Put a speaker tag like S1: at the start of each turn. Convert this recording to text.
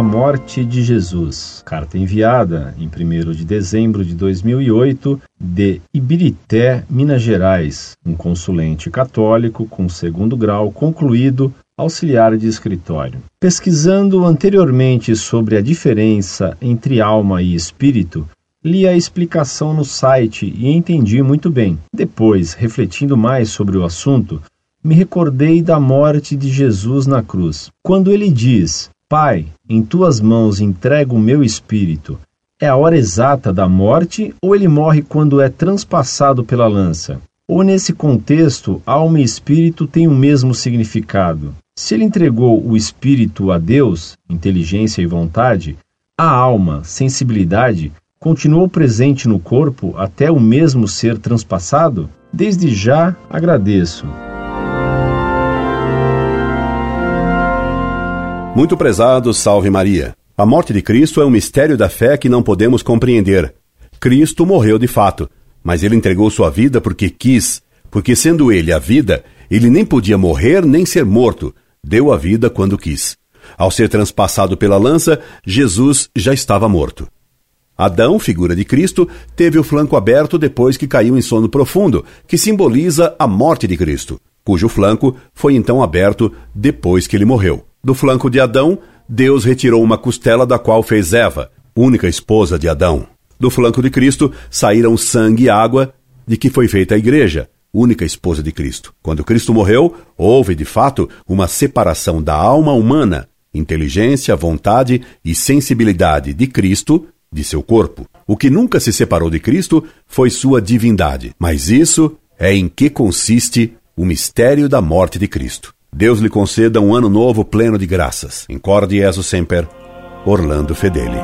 S1: morte de Jesus. Carta enviada em 1 de dezembro de 2008 de Ibirité, Minas Gerais, um consulente católico com segundo grau concluído auxiliar de escritório. Pesquisando anteriormente sobre a diferença entre alma e espírito, li a explicação no site e entendi muito bem. Depois, refletindo mais sobre o assunto, me recordei da morte de Jesus na cruz. Quando ele diz: Pai, em tuas mãos entrego o meu espírito, é a hora exata da morte ou ele morre quando é transpassado pela lança? Ou nesse contexto, alma e espírito têm o mesmo significado? Se ele entregou o espírito a Deus, inteligência e vontade, a alma, sensibilidade, continuou presente no corpo até o mesmo ser transpassado? Desde já agradeço.
S2: Muito prezado, salve Maria. A morte de Cristo é um mistério da fé que não podemos compreender. Cristo morreu de fato, mas ele entregou sua vida porque quis, porque sendo ele a vida, ele nem podia morrer nem ser morto, deu a vida quando quis. Ao ser transpassado pela lança, Jesus já estava morto. Adão, figura de Cristo, teve o flanco aberto depois que caiu em sono profundo, que simboliza a morte de Cristo, cujo flanco foi então aberto depois que ele morreu. Do flanco de Adão, Deus retirou uma costela da qual fez Eva, única esposa de Adão. Do flanco de Cristo saíram sangue e água, de que foi feita a igreja, única esposa de Cristo. Quando Cristo morreu, houve de fato uma separação da alma humana, inteligência, vontade e sensibilidade de Cristo de seu corpo. O que nunca se separou de Cristo foi sua divindade. Mas isso é em que consiste o mistério da morte de Cristo. Deus lhe conceda um ano novo pleno de graças. Incorde Jesus Semper, Orlando Fedeli.